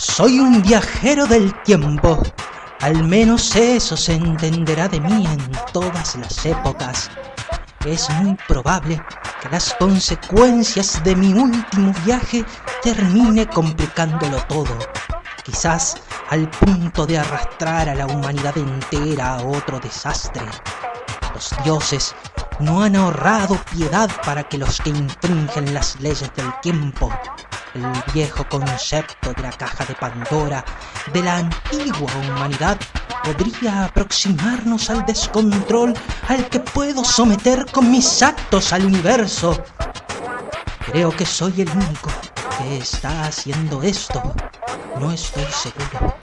Soy un viajero del tiempo. Al menos eso se entenderá de mí en todas las épocas. Es muy probable que las consecuencias de mi último viaje termine complicándolo todo. Quizás al punto de arrastrar a la humanidad entera a otro desastre. Los dioses no han ahorrado piedad para que los que infringen las leyes del tiempo el viejo concepto de la caja de Pandora de la antigua humanidad podría aproximarnos al descontrol al que puedo someter con mis actos al universo. Creo que soy el único que está haciendo esto. No estoy seguro.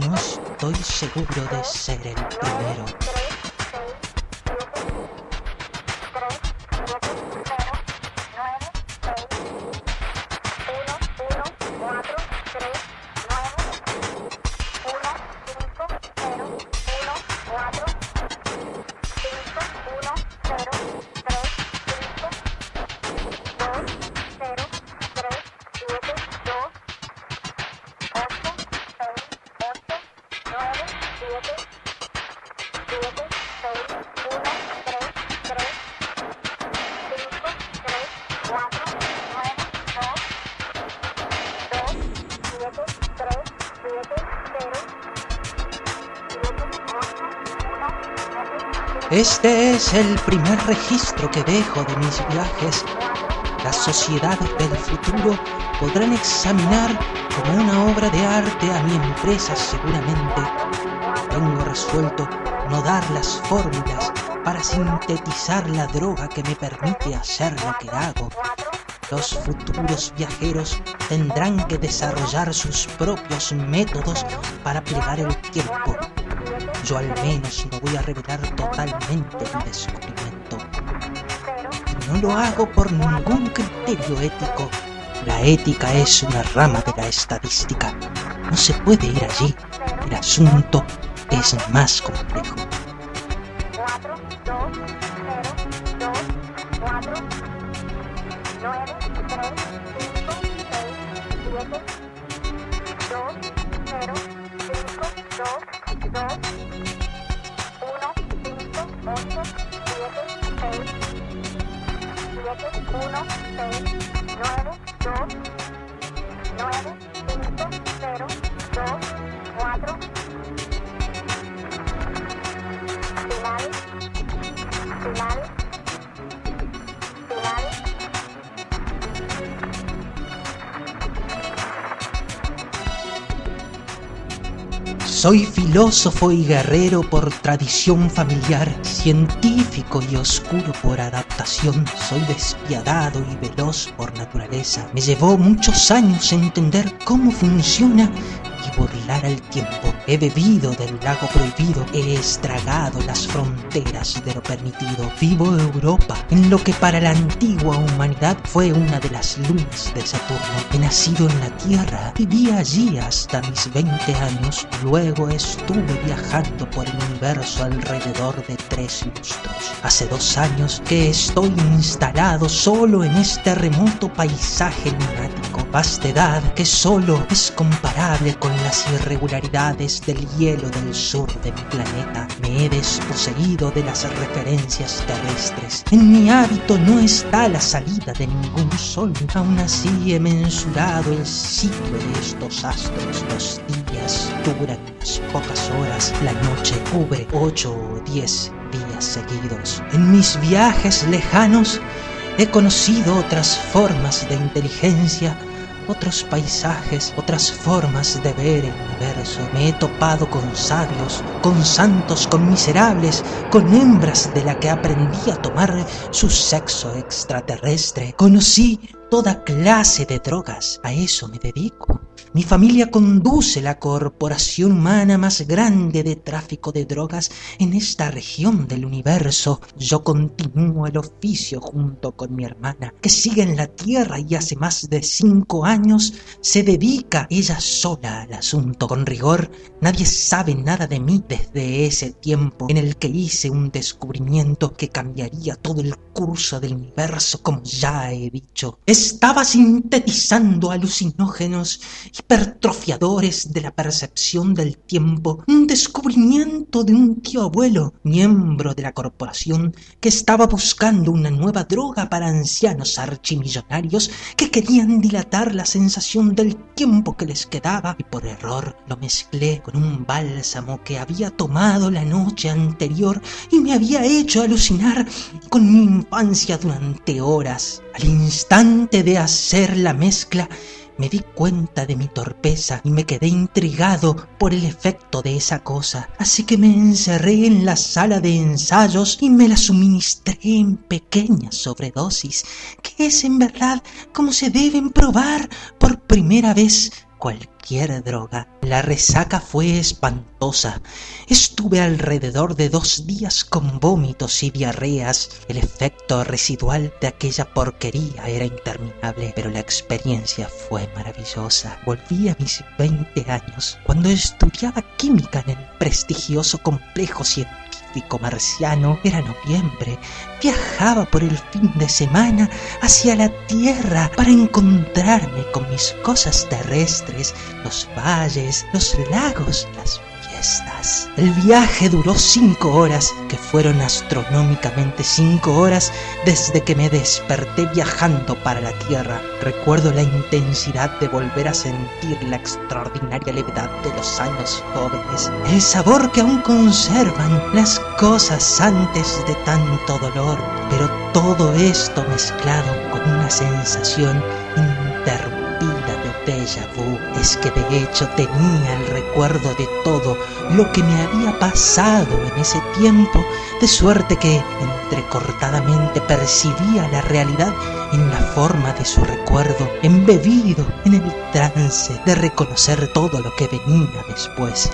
No estoy seguro de ser el primero. Este es el primer registro que dejo de mis viajes. Las sociedades del futuro podrán examinar como una obra de arte a mi empresa seguramente. Tengo resuelto no dar las fórmulas para sintetizar la droga que me permite hacer lo que hago. Los futuros viajeros tendrán que desarrollar sus propios métodos para plegar el tiempo yo al menos no voy a revelar totalmente mi descubrimiento. No lo hago por ningún criterio ético. La ética es una rama de la estadística. No se puede ir allí. El asunto es más complejo. 7, 1, 6, 9, 2, 9, 5, 0, 2, 4, 5. Soy filósofo y guerrero por tradición familiar, científico y oscuro por adaptación. Soy despiadado y veloz por naturaleza. Me llevó muchos años entender cómo funciona y burlar al tiempo. He bebido del lago prohibido, he estragado las fronteras de lo permitido. Vivo Europa, en lo que para la antigua humanidad fue una de las lunas de Saturno. He nacido en la Tierra, viví allí hasta mis 20 años, luego estuve viajando por el universo alrededor de tres lustros. Hace dos años que estoy instalado solo en este remoto paisaje lunático, vastedad que solo es comparable con las irregularidades del hielo del sur de mi planeta. Me he desposeído de las referencias terrestres. En mi hábito no está la salida de ningún sol. Aún así he mensurado el ciclo de estos astros. Los días duran unas pocas horas. La noche cubre ocho o diez días seguidos. En mis viajes lejanos he conocido otras formas de inteligencia otros paisajes, otras formas de ver el universo. Me he topado con sabios, con santos, con miserables, con hembras de la que aprendí a tomar su sexo extraterrestre. Conocí toda clase de drogas, a eso me dedico. Mi familia conduce la corporación humana más grande de tráfico de drogas en esta región del universo. Yo continúo el oficio junto con mi hermana, que sigue en la Tierra y hace más de cinco años se dedica ella sola al asunto. Con rigor, nadie sabe nada de mí desde ese tiempo en el que hice un descubrimiento que cambiaría todo el curso del universo, como ya he dicho. Estaba sintetizando alucinógenos hipertrofiadores de la percepción del tiempo, un descubrimiento de un tío abuelo, miembro de la corporación, que estaba buscando una nueva droga para ancianos archimillonarios que querían dilatar la sensación del tiempo que les quedaba y por error lo mezclé con un bálsamo que había tomado la noche anterior y me había hecho alucinar con mi infancia durante horas. Al instante de hacer la mezcla, me di cuenta de mi torpeza y me quedé intrigado por el efecto de esa cosa. Así que me encerré en la sala de ensayos y me la suministré en pequeñas sobredosis, que es en verdad como se deben probar por primera vez cualquier droga. La resaca fue espantosa. Estuve alrededor de dos días con vómitos y diarreas. El efecto residual de aquella porquería era interminable, pero la experiencia fue maravillosa. Volví a mis 20 años, cuando estudiaba química en el prestigioso complejo científico marciano era noviembre, viajaba por el fin de semana hacia la Tierra para encontrarme con mis cosas terrestres, los valles, los lagos, las El viaje duró cinco horas, que fueron astronómicamente cinco horas desde que me desperté viajando para la Tierra. Recuerdo la intensidad de volver a sentir la extraordinaria levedad de los años jóvenes, el sabor que aún conservan las cosas antes de tanto dolor, pero todo esto mezclado con una sensación interrumpida es que de hecho tenía el recuerdo de todo lo que me había pasado en ese tiempo, de suerte que entrecortadamente percibía la realidad en la forma de su recuerdo, embebido en el trance de reconocer todo lo que venía después.